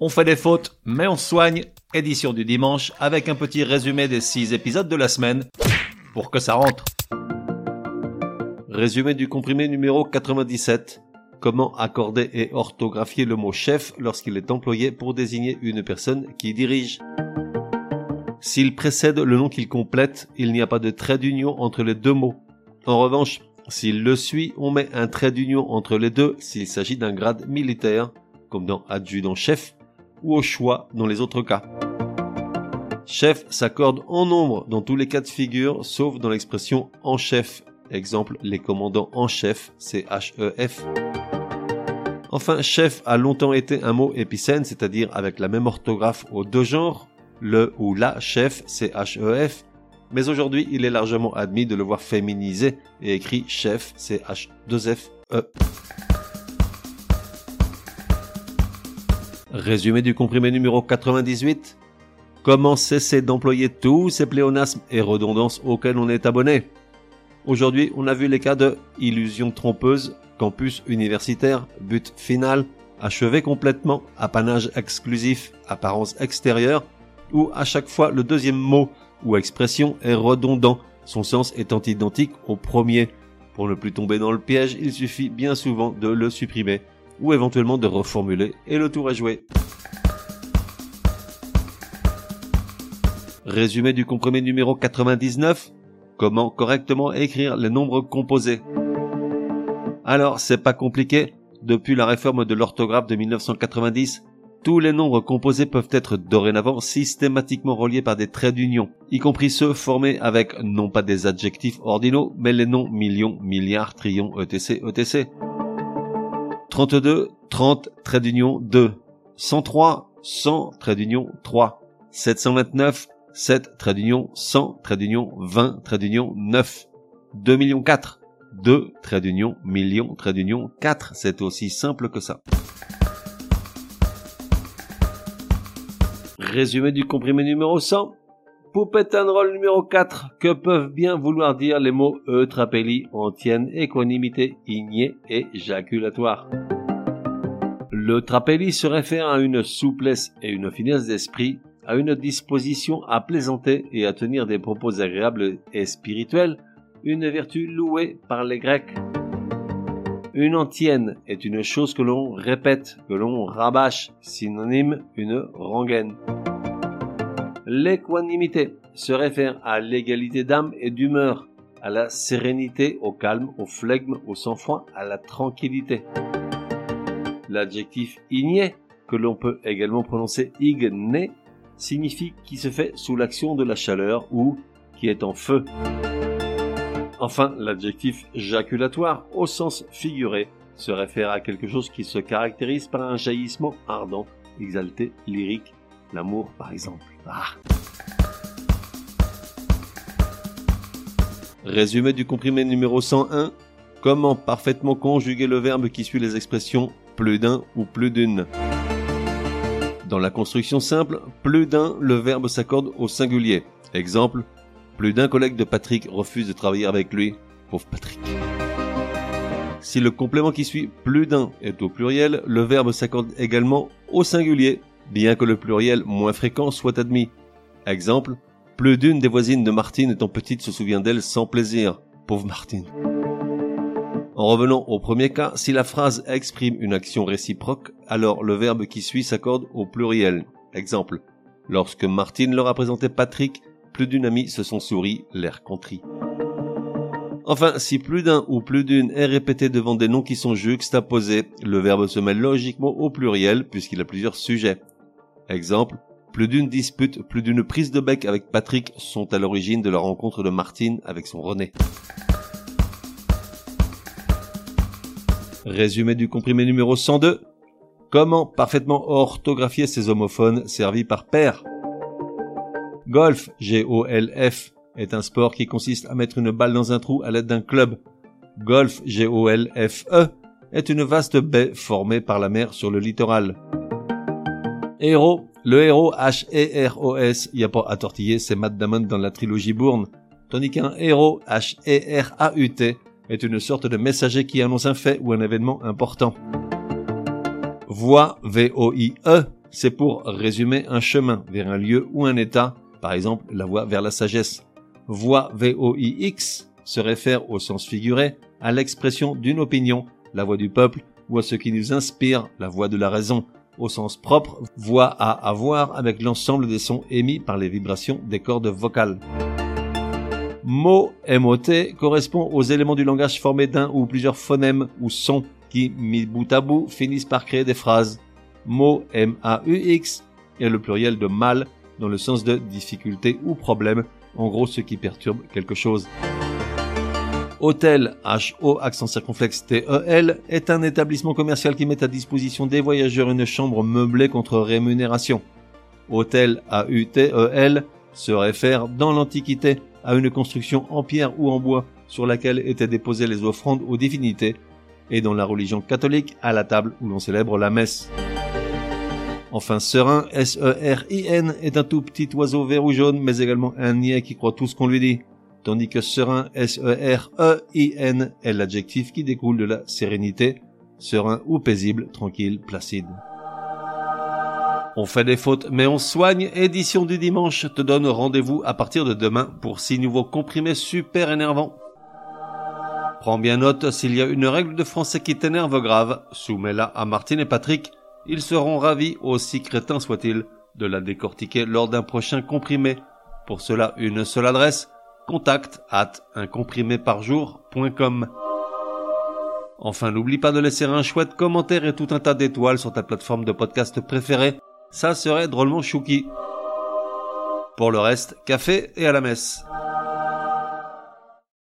On fait des fautes, mais on soigne. Édition du dimanche avec un petit résumé des 6 épisodes de la semaine pour que ça rentre. Résumé du comprimé numéro 97. Comment accorder et orthographier le mot chef lorsqu'il est employé pour désigner une personne qui dirige? S'il précède le nom qu'il complète, il n'y a pas de trait d'union entre les deux mots. En revanche, s'il le suit, on met un trait d'union entre les deux s'il s'agit d'un grade militaire, comme dans adjudant-chef, ou au choix dans les autres cas. Chef s'accorde en nombre dans tous les cas de figure, sauf dans l'expression en chef. Exemple, les commandants en chef, c'est H-E-F. Enfin, chef a longtemps été un mot épicène, c'est-à-dire avec la même orthographe aux deux genres. Le ou la chef, c'est H-E-F. Mais aujourd'hui, il est largement admis de le voir féminisé et écrit chef, c'est H-2-F-E. Résumé du comprimé numéro 98. Comment cesser d'employer tous ces pléonasmes et redondances auxquels on est abonné? Aujourd'hui, on a vu les cas de illusion trompeuse, campus universitaire, but final, achevé complètement, apanage exclusif, apparence extérieure, où à chaque fois le deuxième mot ou expression est redondant, son sens étant identique au premier. Pour ne plus tomber dans le piège, il suffit bien souvent de le supprimer ou éventuellement de reformuler et le tour est joué. Résumé du comprimé numéro 99. Comment correctement écrire les nombres composés. Alors, c'est pas compliqué. Depuis la réforme de l'orthographe de 1990, tous les nombres composés peuvent être dorénavant systématiquement reliés par des traits d'union, y compris ceux formés avec non pas des adjectifs ordinaux, mais les noms millions, milliards, trillions, etc., etc. 32, 30, trait d'union 2. 103, 100, trait d'union 3. 729, 7, trait d'union 100, trait d'union 20, trait d'union 9. 2 millions 4. 2, trait d'union, million, trait d'union 4. C'est aussi simple que ça. Résumé du comprimé numéro 100. Poupette and roll numéro 4. Que peuvent bien vouloir dire les mots eutrapélie, antienne, équanimité, igné et jaculatoire Le trapélie se réfère à une souplesse et une finesse d'esprit, à une disposition à plaisanter et à tenir des propos agréables et spirituels, une vertu louée par les Grecs. Une antienne est une chose que l'on répète, que l'on rabâche, synonyme une rengaine. L'équanimité se réfère à l'égalité d'âme et d'humeur, à la sérénité, au calme, au flegme, au sang-froid, à la tranquillité. L'adjectif igné, que l'on peut également prononcer igné, signifie qui se fait sous l'action de la chaleur ou qui est en feu. Enfin, l'adjectif jaculatoire, au sens figuré, se réfère à quelque chose qui se caractérise par un jaillissement ardent, exalté, lyrique, L'amour, par exemple. Ah. Résumé du comprimé numéro 101. Comment parfaitement conjuguer le verbe qui suit les expressions plus d'un ou plus d'une Dans la construction simple, plus d'un, le verbe s'accorde au singulier. Exemple, plus d'un collègue de Patrick refuse de travailler avec lui. Pauvre Patrick. Si le complément qui suit plus d'un est au pluriel, le verbe s'accorde également au singulier bien que le pluriel moins fréquent soit admis. Exemple, plus d'une des voisines de Martine étant petite se souvient d'elle sans plaisir. Pauvre Martine. En revenant au premier cas, si la phrase exprime une action réciproque, alors le verbe qui suit s'accorde au pluriel. Exemple, lorsque Martine leur a présenté Patrick, plus d'une amie se sont souris, l'air contrit. Enfin, si plus d'un ou plus d'une est répété devant des noms qui sont juxtaposés, le verbe se met logiquement au pluriel puisqu'il a plusieurs sujets. Exemple, plus d'une dispute, plus d'une prise de bec avec Patrick sont à l'origine de la rencontre de Martine avec son René. Résumé du comprimé numéro 102. Comment parfaitement orthographier ces homophones servis par père? Golf, G-O-L-F, est un sport qui consiste à mettre une balle dans un trou à l'aide d'un club. Golf, G-O-L-F-E, est une vaste baie formée par la mer sur le littoral. Héros, le héros H-E-R-O-S, il n'y a pas à tortiller, c'est Matt Damon dans la trilogie Bourne. Tandis qu'un héros H-E-R-A-U-T est une sorte de messager qui annonce un fait ou un événement important. Voix V-O-I-E c'est pour résumer un chemin vers un lieu ou un état, par exemple la voie vers la sagesse. Voix VOIX se réfère au sens figuré à l'expression d'une opinion, la voix du peuple, ou à ce qui nous inspire, la voix de la raison, au sens propre, voix à avoir avec l'ensemble des sons émis par les vibrations des cordes vocales. Mot MOT correspond aux éléments du langage formés d'un ou plusieurs phonèmes ou sons qui, mis bout à bout, finissent par créer des phrases. Mot MAUX est le pluriel de mal dans le sens de difficulté ou problème, en gros ce qui perturbe quelque chose. Hôtel, H-O, accent circonflexe T-E-L, est un établissement commercial qui met à disposition des voyageurs une chambre meublée contre rémunération. Hôtel, A-U-T-E-L, se réfère dans l'Antiquité à une construction en pierre ou en bois sur laquelle étaient déposées les offrandes aux divinités, et dans la religion catholique à la table où l'on célèbre la messe. Enfin, serein, S-E-R-I-N, est un tout petit oiseau vert ou jaune, mais également un niais qui croit tout ce qu'on lui dit tandis que serein, S-E-R-E-I-N, est l'adjectif qui découle de la sérénité, serein ou paisible, tranquille, placide. On fait des fautes, mais on soigne. Édition du dimanche te donne rendez-vous à partir de demain pour six nouveaux comprimés super énervants. Prends bien note, s'il y a une règle de français qui t'énerve grave, soumets-la à Martine et Patrick. Ils seront ravis, aussi crétins soient-ils, de la décortiquer lors d'un prochain comprimé. Pour cela, une seule adresse, contact at uncompriméparjour.com. Enfin, n'oublie pas de laisser un chouette commentaire et tout un tas d'étoiles sur ta plateforme de podcast préférée. Ça serait drôlement chouki. Pour le reste, café et à la messe.